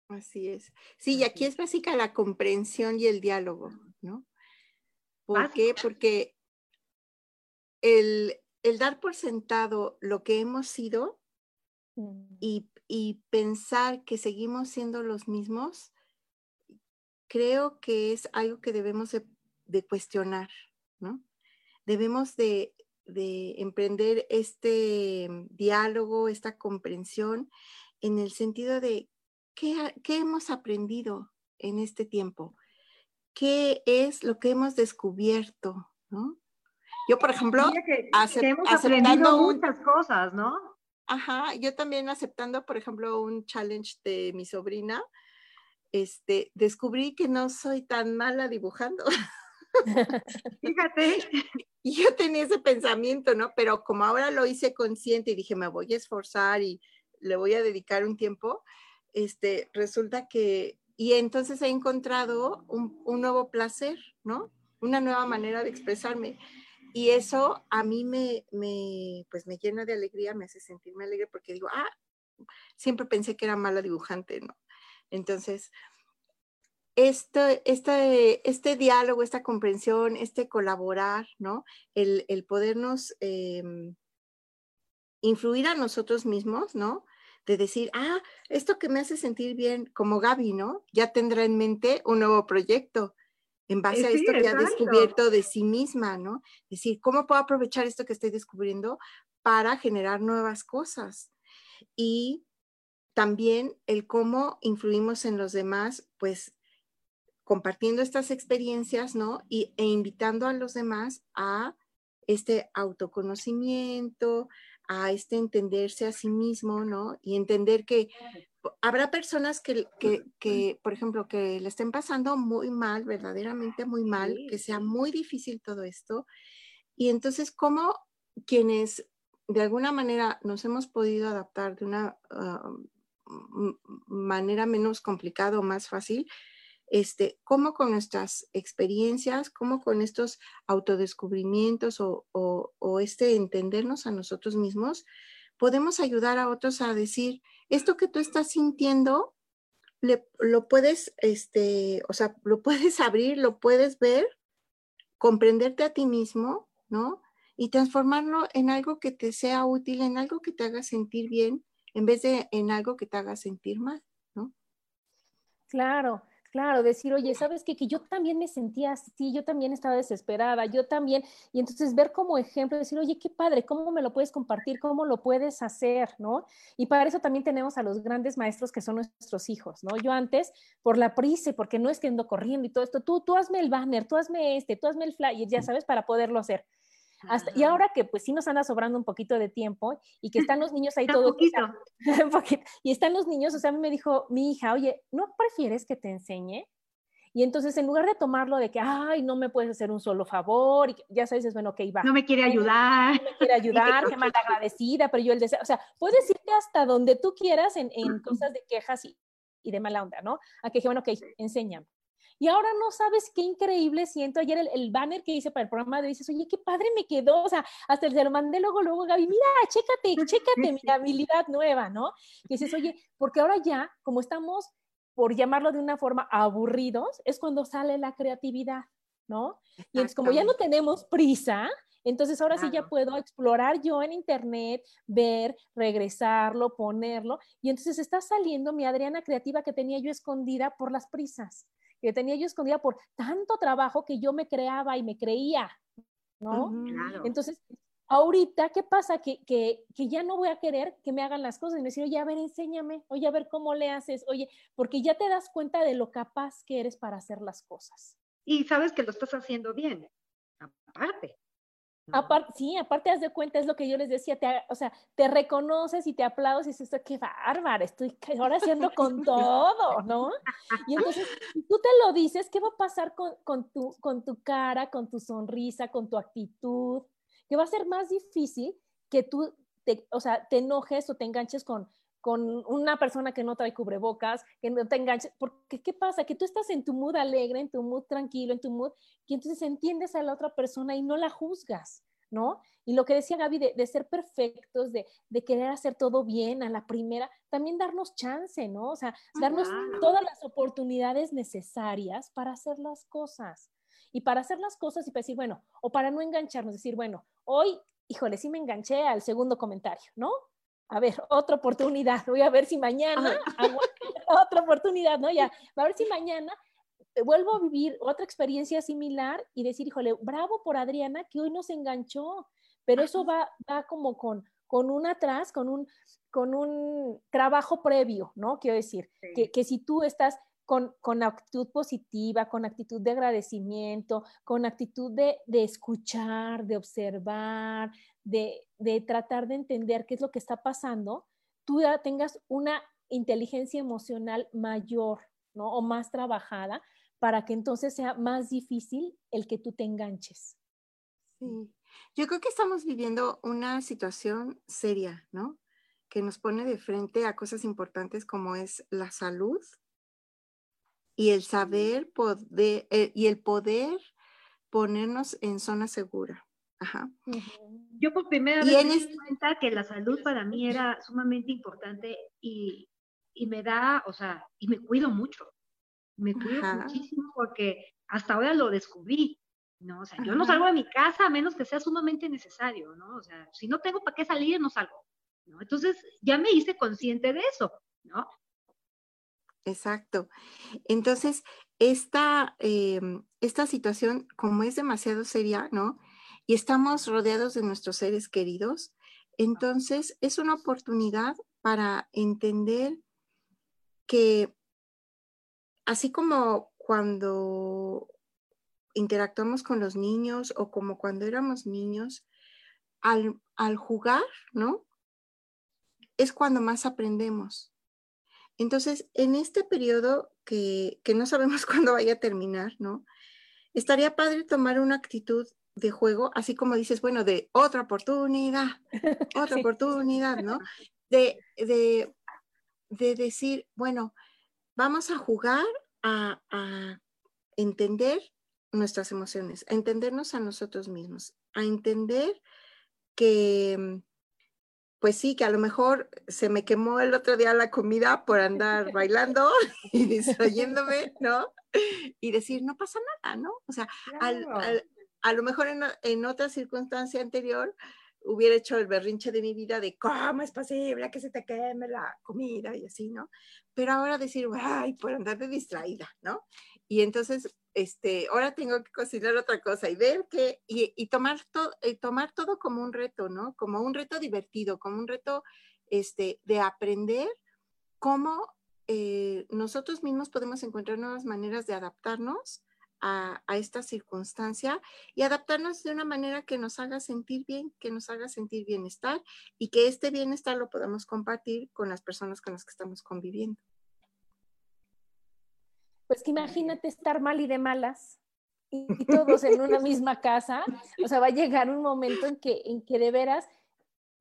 Así es. Sí, y aquí es básica la comprensión y el diálogo, ¿no? ¿Por qué? Porque el, dar por sentado lo que hemos sido mm. y, pensar que seguimos siendo los mismos, creo que es algo que debemos de cuestionar, ¿no? Debemos de, de emprender este diálogo, esta comprensión, en el sentido de qué, hemos aprendido en este tiempo, qué es lo que hemos descubierto, ¿no? Yo, por ejemplo, aceptando muchas cosas, ¿no? Ajá, yo también aceptando, por ejemplo, un challenge de mi sobrina, este, descubrí que no soy tan mala dibujando. Fíjate. Yo tenía ese pensamiento, ¿no? Pero como ahora lo hice consciente y dije, me voy a esforzar y le voy a dedicar un tiempo, este, resulta que, y entonces he encontrado un, nuevo placer, ¿no? Una nueva manera de expresarme. Y eso a mí me, me, pues me llena de alegría, me hace sentirme alegre porque digo, ah, siempre pensé que era mala dibujante, ¿no? Entonces, este, este, este diálogo, esta comprensión, este colaborar, ¿no? El, el podernos em, influir a nosotros mismos, ¿no? De decir, ah, esto que me hace sentir bien, como Gaby, ¿no? Ya tendrá en mente un nuevo proyecto en base a esto que ha descubierto de sí misma, ¿no? Decir, ¿cómo puedo aprovechar esto que estoy descubriendo para generar nuevas cosas? Y también el cómo influimos en los demás, pues compartiendo estas experiencias, ¿no? Y, e invitando a los demás a este autoconocimiento, a este entenderse a sí mismo, ¿no? Y entender que habrá personas que, que, por ejemplo, que le estén pasando muy mal, verdaderamente muy mal, que sea muy difícil todo esto. Y entonces, ¿cómo quienes de alguna manera nos hemos podido adaptar de una ah, manera menos complicada o más fácil, este, cómo con nuestras experiencias, cómo con estos autodescubrimientos o, o, este entendernos a nosotros mismos, podemos ayudar a otros a decir, esto que tú estás sintiendo, lo puedes, este, o sea, lo puedes abrir, lo puedes ver, comprenderte a ti mismo, ¿no? Y transformarlo en algo que te sea útil, en algo que te haga sentir bien, en vez de en algo que te haga sentir mal, ¿no? Claro, Claro, decir, oye, ¿sabes qué? Que yo también me sentía así, yo también estaba desesperada, yo también, y entonces ver como ejemplo, decir, oye, qué padre, ¿cómo me lo puedes compartir? ¿Cómo lo puedes hacer? ¿No? Y para eso también tenemos a los grandes maestros que son nuestros hijos, ¿no? Yo antes, por la prisa, porque no es que ando corriendo y todo esto, tú, tú hazme el banner, tú hazme este, tú hazme el flyer, ya sabes, para poderlo hacer y ahora que pues sí nos anda sobrando un poquito de tiempo y que están los niños ahí todos. y están los niños, o sea, a mí me dijo mi hija, oye, ¿no prefieres que te enseñe? Y entonces, en lugar de tomarlo de que, ay, no me puedes hacer un solo favor, y ya sabes, es bueno, ok, va. No me quiere ayudar. No me quiere ayudar, qué mal agradecida, pero yo el deseo, o sea, puedes irte hasta donde tú quieras en, en cosas de quejas y, y, de mala onda, ¿no? A que bueno, ok, enséñame. Y ahora no sabes qué increíble siento. Ayer el, banner que hice para el programa de dices, oye, qué padre me quedó. O sea, hasta se lo mandé luego, luego, Gaby, mira, chécate, chécate mi habilidad nueva, ¿no? Y dices, oye, porque ahora ya, como estamos, por llamarlo de una forma, aburridos, es cuando sale la creatividad, ¿no? Y entonces, como ya no tenemos prisa, Entonces ahora sí ya puedo explorar yo en internet, ver, regresarlo, ponerlo. Y entonces está saliendo mi Adriana creativa que tenía yo escondida por las prisas, que tenía yo escondida por tanto trabajo que yo me creaba y me creía, ¿no? Entonces, ahorita, ¿qué pasa? Que, que, que, ya no voy a querer que me hagan las cosas y me decir, oye, a ver, enséñame, oye, a ver cómo le haces, oye, porque ya te das cuenta de lo capaz que eres para hacer las cosas. Y sabes que lo estás haciendo bien, aparte. Aparte, sí, aparte haz de cuenta, es lo que yo les decía, te, o sea, te reconoces y te aplaudes y dices, qué bárbara, estoy ahora haciendo con todo, ¿no? Y entonces, tú te lo dices, ¿qué va a pasar con, con, tu, con tu cara, con tu sonrisa, con tu actitud? Que va a ser más difícil que tú, te, o sea, te enojes o te enganches con, con una persona que no trae cubrebocas, que no te enganches, porque ¿qué pasa? Que tú estás en tu mood alegre, en tu mood tranquilo, en tu mood, y entonces entiendes a la otra persona y no la juzgas, ¿no? Y lo que decía Gaby de, ser perfectos, de, querer hacer todo bien a la primera, también darnos chance, ¿no? O sea, darnos todas las oportunidades necesarias para hacer las cosas. Y para hacer las cosas y para decir, bueno, o para no engancharnos, decir, bueno, hoy, híjole, sí me enganché al segundo comentario, ¿no? A ver, otra oportunidad, voy a ver si mañana, otra oportunidad, ¿no? Ya, a ver si mañana eh, vuelvo a vivir otra experiencia similar y decir, híjole, bravo por Adriana que hoy nos enganchó, pero eso va, va como con, con un atrás, con un, con un trabajo previo, ¿no? Quiero decir, que, que si tú estás con, con, actitud positiva, con actitud de agradecimiento, con actitud de, de escuchar, de observar, de, tratar de entender qué es lo que está pasando, tú ya tengas una inteligencia emocional mayor, ¿no? O más trabajada para que entonces sea más difícil el que tú te enganches. Sí, yo creo que estamos viviendo una situación seria, ¿no? Que nos pone de frente a cosas importantes como es la salud y el saber poder, eh, y el poder ponernos en zona segura. Ajá. Yo por primera vez me di cuenta que la salud para mí era sumamente importante y, y, me da, o sea, y me cuido mucho. Me cuido muchísimo porque hasta ahora lo descubrí, ¿no? O sea, yo no salgo de mi casa a menos que sea sumamente necesario, ¿no? O sea, si no tengo para qué salir, no salgo, ¿no? Entonces, ya me hice consciente de eso, ¿no? Exacto. Entonces, esta, em, esta situación, como es demasiado seria, ¿no? Y estamos rodeados de nuestros seres queridos, entonces es una oportunidad para entender que así como cuando interactuamos con los niños o como cuando éramos niños, al, jugar, ¿no? Es cuando más aprendemos. Entonces, en este periodo que, que no sabemos cuándo vaya a terminar, ¿no? Estaría padre tomar una actitud de juego, así como dices, bueno, de otra oportunidad, otra oportunidad, ¿no? De, de, de, decir, bueno, vamos a jugar a, a entender nuestras emociones, a entendernos a nosotros mismos, a entender que, pues sí, que a lo mejor se me quemó el otro día la comida por andar bailando y distrayéndome, ¿no? Y decir, no pasa nada, ¿no? O sea, al, a lo mejor en, otra circunstancia anterior hubiera hecho el berrinche de mi vida de cómo es posible que se te queme la comida y así, ¿no? Pero ahora decir, ay, por andar de distraída, ¿no? Y entonces, este, ahora tengo que cocinar otra cosa y ver que, y, tomar, todo tomar todo como un reto, ¿no? Como un reto divertido, como un reto, este, de aprender cómo eh, nosotros mismos podemos encontrar nuevas maneras de adaptarnos a, esta circunstancia y adaptarnos de una manera que nos haga sentir bien, que nos haga sentir bienestar y que este bienestar lo podamos compartir con las personas con las que estamos conviviendo. Pues que imagínate estar mal y de malas y, todos en una misma casa, o sea, va a llegar un momento en que, en que de veras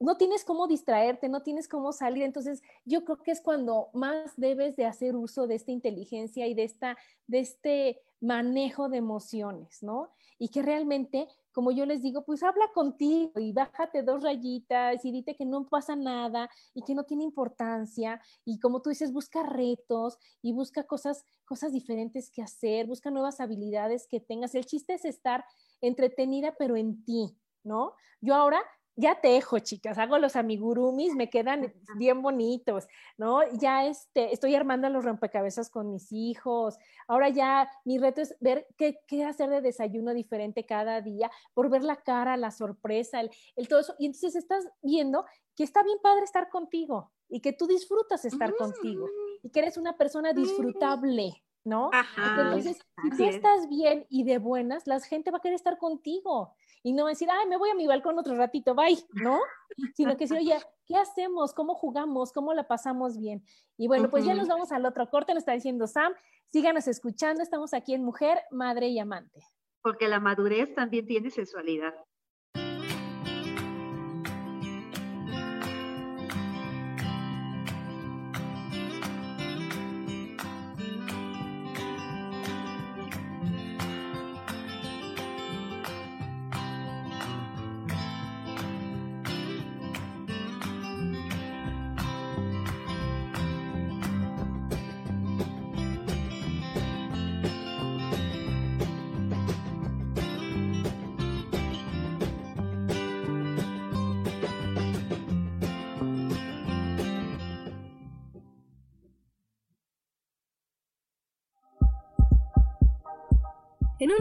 no tienes cómo distraerte, no tienes cómo salir. Entonces, yo creo que es cuando más debes de hacer uso de esta inteligencia y de, esta, de este manejo de emociones, ¿no? Y que realmente, como yo les digo, pues habla contigo y bájate dos rayitas y dite que no pasa nada y que no tiene importancia. Y como tú dices, busca retos y busca cosas, cosas diferentes que hacer, busca nuevas habilidades que tengas. El chiste es estar entretenida, pero en ti, ¿no? Yo ahora ya tejo, chicas, hago los amigurumis, me quedan bien bonitos, ¿no? Ya este, estoy armando los rompecabezas con mis hijos. Ahora ya mi reto es ver qué, qué hacer de desayuno diferente cada día, por ver la cara, la sorpresa, el, el, todo eso. Y entonces estás viendo que está bien padre estar contigo y que tú disfrutas estar contigo y que eres una persona disfrutable, ¿no? Entonces, si tú estás bien y de buenas, la gente va a querer estar contigo y no decir, ay, me voy a mi balcón otro ratito, bye, ¿no? Sino que decir, oye, ¿qué hacemos? ¿Cómo jugamos? ¿Cómo la pasamos bien? Y bueno, pues ya nos vamos al otro corte, nos está diciendo Sam, síganos escuchando, estamos aquí en Mujer, Madre y Amante. Porque la madurez también tiene sensualidad.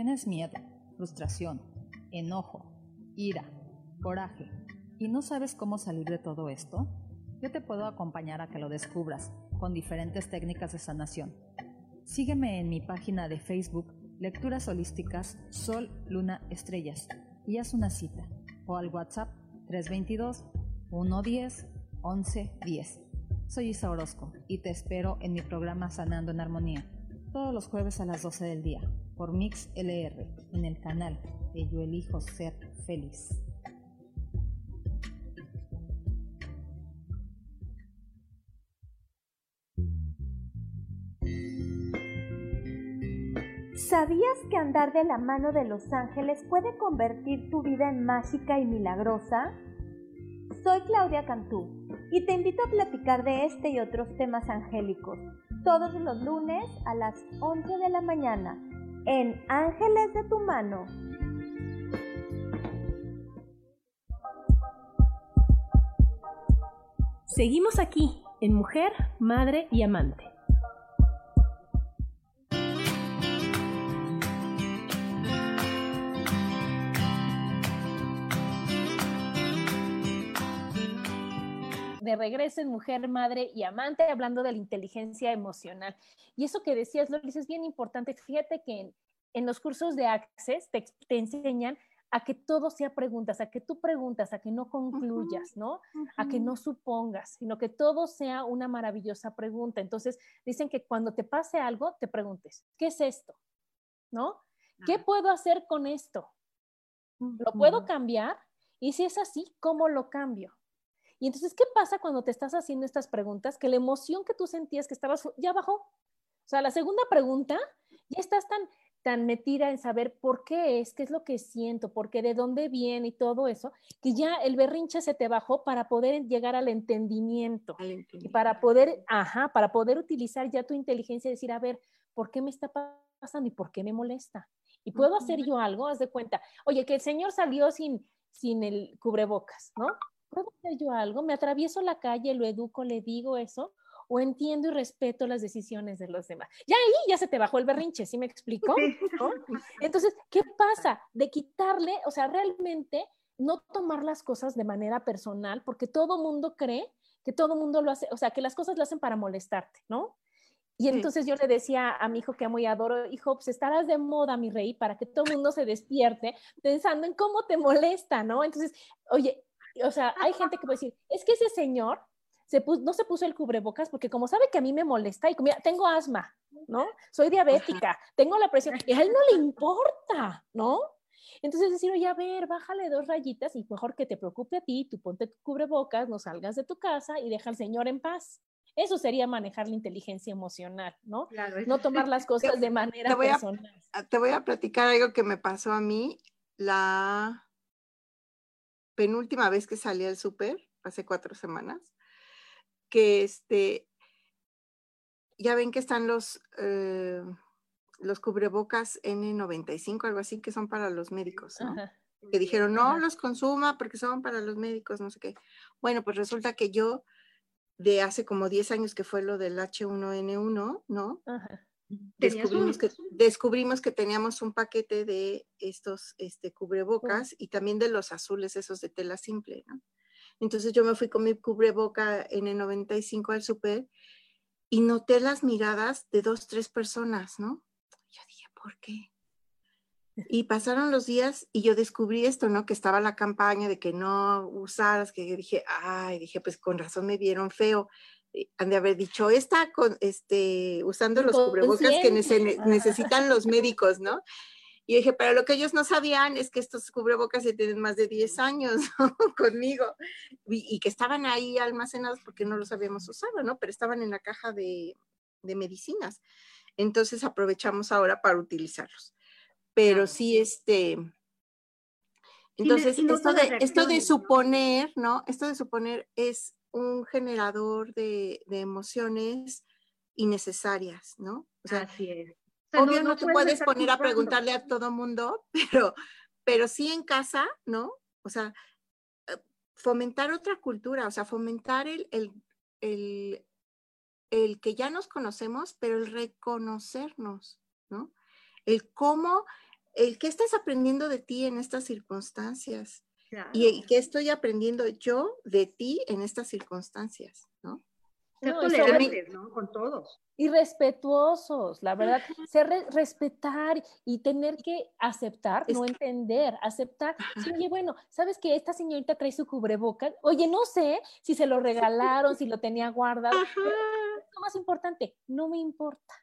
Tienes miedo, frustración, enojo, ira, coraje y no sabes cómo salir de todo esto, yo te puedo acompañar a que lo descubras con diferentes técnicas de sanación. Sígueme en mi página de Facebook Lecturas Holísticas Sol, Luna, Estrellas y haz una cita o al WhatsApp 322 110 1110. Soy Isa Orozco y te espero en mi programa Sanando en Armonía todos los jueves a las 12 del día por Mix LR en el canal de Yo Elijo Ser Feliz. ¿Sabías que andar de la mano de los ángeles puede convertir tu vida en mágica y milagrosa? Soy Claudia Cantú y te invito a platicar de este y otros temas angélicos todos los lunes a las 11 de la mañana en Ángeles de tu mano. Seguimos aquí en Mujer, Madre y Amante. De regreso en Mujer, Madre y Amante, hablando de la inteligencia emocional. Y eso que decías, lo es bien importante. Fíjate que en, los cursos de Access te, enseñan a que todo sea preguntas, a que tú preguntas, a que no concluyas, ¿no? A que no supongas, sino que todo sea una maravillosa pregunta. Entonces, dicen que cuando te pase algo, te preguntes, ¿qué es esto? ¿No? ¿Qué puedo hacer con esto? ¿Lo puedo cambiar? Y si es así, ¿cómo lo cambio? Y entonces, ¿qué pasa cuando te estás haciendo estas preguntas? Que la emoción que tú sentías que estabas ya bajó. O sea, la segunda pregunta, ya estás tan tan metida en saber por qué es, qué es lo que siento, por qué, de dónde viene y todo eso, que ya el berrinche se te bajó para poder llegar al entendimiento, y para poder, ajá, para poder utilizar ya tu inteligencia y decir, a ver, ¿por qué me está pasando y por qué me molesta? ¿Y puedo hacer yo algo? Haz de cuenta, oye, que el señor salió sin, sin el cubrebocas, ¿no? ¿Puedo hacer yo algo? Me atravieso la calle, lo educo, le digo eso, o entiendo y respeto las decisiones de los demás. Ya ahí ya se te bajó el berrinche, ¿sí me explico? Entonces, ¿qué pasa? De quitarle, o sea, realmente no tomar las cosas de manera personal, porque todo mundo cree que todo mundo lo hace, o sea, que las cosas lo hacen para molestarte, ¿no? Y entonces yo le decía a mi hijo que amo y adoro, hijo, pues estarás de moda, mi rey, para que todo el mundo se despierte pensando en cómo te molesta, ¿no? Entonces, oye, o sea, hay gente que puede decir, es que ese señor no se puso el cubrebocas porque como sabe que a mí me molesta y como, tengo asma, ¿no? Soy diabética, tengo la presión, y a él no le importa, ¿no? Entonces decir, oye, a ver, bájale dos rayitas y mejor que te preocupe a ti, tú ponte tu cubrebocas, no salgas de tu casa y deja al Señor en paz. Eso sería manejar la inteligencia emocional, ¿no? no tomar las cosas de manera personal. te voy a platicar algo que me pasó a mí la penúltima vez que salí al súper, hace cuatro semanas que este, ya ven que están los, eh, los cubrebocas N95, algo así, que son para los médicos, ¿no? Que dijeron, no los consuma porque son para los médicos, no sé qué. Bueno, pues resulta que yo, de hace como 10 años que fue lo del H1N1, ¿no? Descubrimos que, descubrimos que teníamos un paquete de estos este, cubrebocas y también de los azules, esos de tela simple, ¿no? Entonces yo me fui con mi cubreboca en el 95 al super y noté las miradas de dos, tres personas, ¿no? Yo dije, ¿por qué? Y pasaron los días y yo descubrí esto, ¿no? Que estaba la campaña de que no usaras, que dije, ay, dije, pues con razón me vieron feo. Han de haber dicho, está con, este, usando los cubrebocas que necesitan los médicos, ¿no? Y dije, pero lo que ellos no sabían es que estos cubrebocas se tienen más de 10 años conmigo y, que estaban ahí almacenados porque no los habíamos usado, ¿no? Pero estaban en la caja de, de medicinas. Entonces aprovechamos ahora para utilizarlos. Pero sí, este... Entonces, esto, de, esto de suponer, ¿no? Esto de suponer es un generador de, de emociones innecesarias, ¿no? O sea, Así es. Obvio no, te puedes poner a preguntarle a todo mundo, pero, pero sí en casa, ¿no? O sea, eh, fomentar otra cultura, o sea, fomentar el, el, el, el que ya nos conocemos, pero el reconocernos, ¿no? El cómo, el qué estás aprendiendo de ti en estas circunstancias y qué estoy aprendiendo yo de ti en estas circunstancias, ¿no? Ser tolerantes, ¿no? Con todos. Y respetuosos, la verdad, ser respetar y tener que aceptar, no entender, aceptar. Sí, oye, bueno, ¿sabes que esta señorita trae su cubrebocas? Oye, no sé si se lo regalaron, si lo tenía guardado. Lo más importante, no me importa.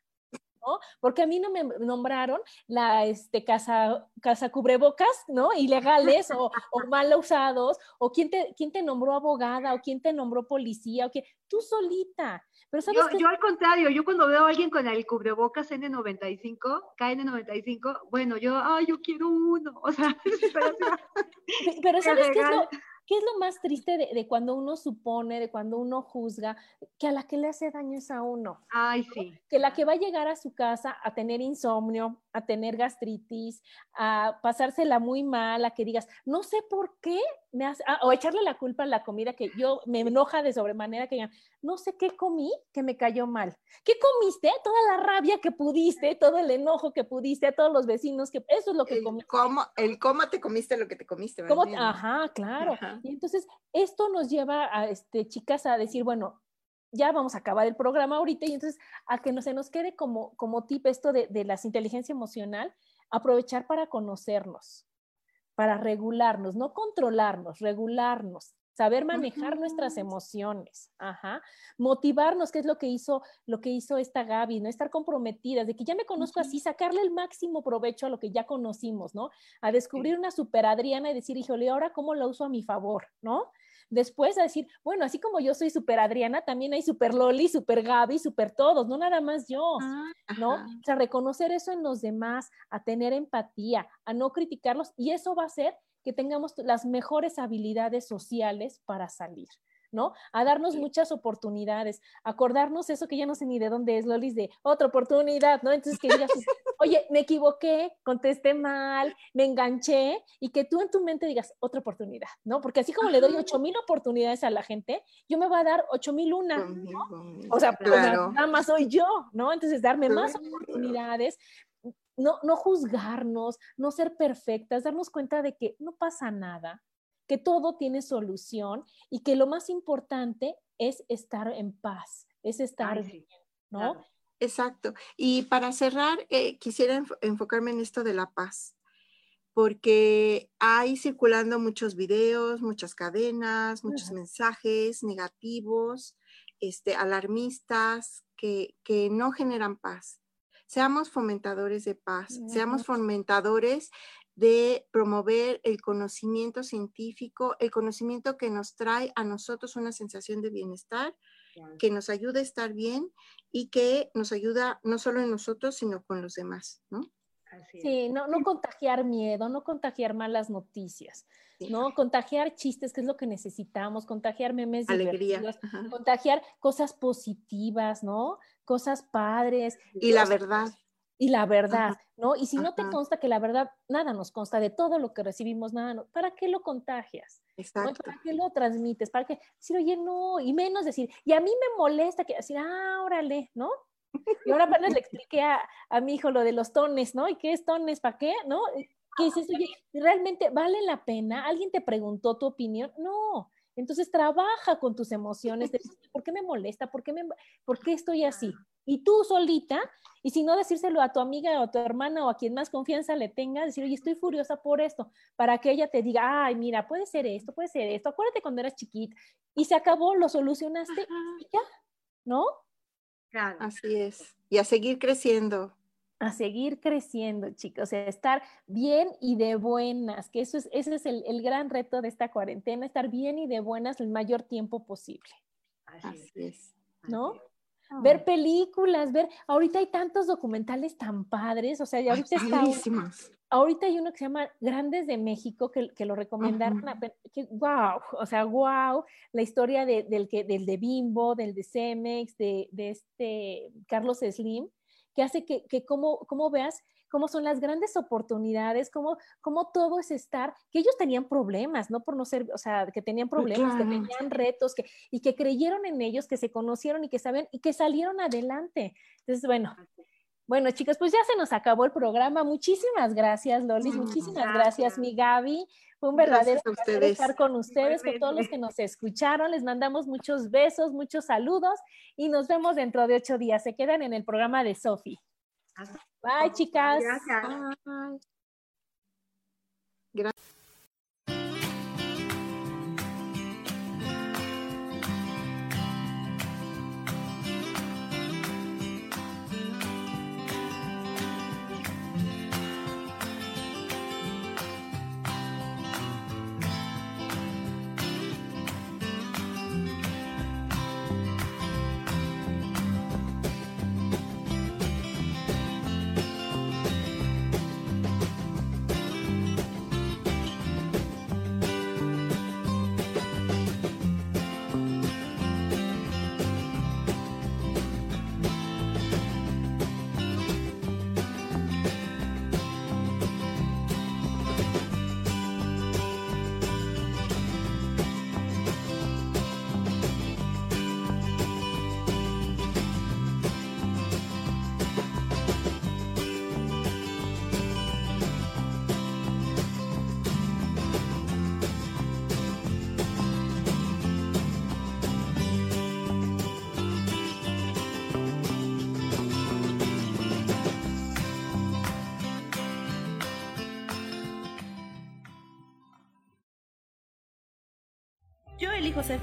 Porque a mí no me nombraron la este, casa, casa cubrebocas, ¿no? Ilegales o, o, mal usados, o quién te, quién te nombró abogada, o quién te nombró policía, o qué, tú solita. Pero ¿sabes yo, yo, al contrario, yo cuando veo a alguien con el cubrebocas N95, KN95, bueno, yo, ay, yo quiero uno, o sea, pero, ¿sabes qué es lo, ¿Qué es lo más triste de, cuando uno supone, de cuando uno juzga, que a la que le hace daño es a uno? Ay, sí. Que la que va a llegar a su casa a tener insomnio, a tener gastritis, a pasársela muy mal, a que digas, no sé por qué me hace, ah, o echarle la culpa a la comida que yo me enoja de sobremanera que digan, no sé qué comí que me cayó mal. ¿Qué comiste? Toda la rabia que pudiste, todo el enojo que pudiste, a todos los vecinos, que eso es lo que el Cómo, el cómo te comiste lo que te comiste. Ajá, claro. Y entonces, esto nos lleva a, este, chicas, a decir, bueno, ya vamos a acabar el programa ahorita y entonces a que no se nos quede como, como tip esto de, de la inteligencia emocional, aprovechar para conocernos, para regularnos, no controlarnos, regularnos, saber manejar nuestras emociones, ajá, motivarnos, que es lo que hizo, lo que hizo esta Gaby, no estar comprometidas, de que ya me conozco así, sacarle el máximo provecho a lo que ya conocimos, ¿no? A descubrir una super Adriana y decir, híjole, ahora cómo la uso a mi favor, ¿no? Después a decir, bueno, así como yo soy super Adriana, también hay super Loli, super Gaby, super todos, no nada más yo, ah, ¿no? O sea, reconocer eso en los demás, a tener empatía, a no criticarlos y eso va a hacer que tengamos las mejores habilidades sociales para salir. ¿no? A darnos muchas oportunidades, acordarnos eso que ya no sé ni de dónde es, Lolis, de otra oportunidad, ¿no? Entonces que digas, oye, me equivoqué, contesté mal, me enganché, y que tú en tu mente digas, otra oportunidad, ¿no? Porque así como le doy ocho mil oportunidades a la gente, yo me voy a dar ocho mil una, ¿no? O sea, pues, nada más soy yo, ¿no? Entonces darme más oportunidades, no, no juzgarnos, no ser perfectas, darnos cuenta de que no pasa nada, que todo tiene solución y que lo más importante es estar en paz, es estar bien, ¿no? Exacto. Y para cerrar, eh, quisiera enfocarme en esto de la paz, porque hay circulando muchos videos, muchas cadenas, muchos mensajes negativos, este, alarmistas, que, que no generan paz. Seamos fomentadores de paz, seamos fomentadores de promover el conocimiento científico, el conocimiento que nos trae a nosotros una sensación de bienestar, que nos ayuda a estar bien y que nos ayuda no solo en nosotros, sino con los demás, ¿no? Sí, no, no contagiar miedo, no contagiar malas noticias, ¿no? Contagiar chistes, que es lo que necesitamos, contagiar memes Alegría. contagiar cosas positivas, ¿no? Cosas padres. Y la verdad y la verdad, ¿no? Y si no te consta que la verdad, nada nos consta de todo lo que recibimos, nada, ¿para qué lo contagias? Exacto. ¿Para qué lo transmites? ¿Para qué? Decir, oye, no, y menos decir, y a mí me molesta que decir, ah, órale, ¿no? Y ahora apenas le expliqué a, a, mi hijo lo de los tones, ¿no? ¿Y qué es tones? ¿Para qué? ¿No? ¿Qué dices, oye, realmente vale la pena? ¿Alguien te preguntó tu opinión? No. Entonces trabaja con tus emociones, de, ¿por qué me molesta? ¿Por qué, me, ¿Por qué estoy así? Y tú solita, y si no decírselo a tu amiga o a tu hermana o a quien más confianza le tenga, decir, oye, estoy furiosa por esto, para que ella te diga, ay, mira, puede ser esto, puede ser esto, acuérdate cuando eras chiquita, y se acabó, lo solucionaste y ya, ¿no? Claro. Así es. Y a seguir creciendo a seguir creciendo, chicos, a estar bien y de buenas, que eso es, ese es el, el, gran reto de esta cuarentena, estar bien y de buenas el mayor tiempo posible. Así, es. ¿No? Ver películas, ver, ahorita hay tantos documentales tan padres, o sea, ahorita está ahorita hay uno que se llama Grandes de México, que, que lo recomendaron, que, wow, o sea, wow, la historia de, del, que, del de Bimbo, del de Cemex, de, de este Carlos Slim, que hace que, que como, como veas cómo son las grandes oportunidades, cómo, cómo todo es estar, que ellos tenían problemas, no por no ser, o sea, que tenían problemas, que tenían retos, que, y que creyeron en ellos, que se conocieron y que saben, y que salieron adelante. Entonces, bueno, bueno, chicos, pues ya se nos acabó el programa. Muchísimas gracias, Lolis. Muchísimas gracias, mi Gaby. Fue un verdadero placer estar con ustedes, con todos los que nos escucharon. Les mandamos muchos besos, muchos saludos y nos vemos dentro de ocho días. Se quedan en el programa de Sofi. Bye, chicas. Gracias. Gracias.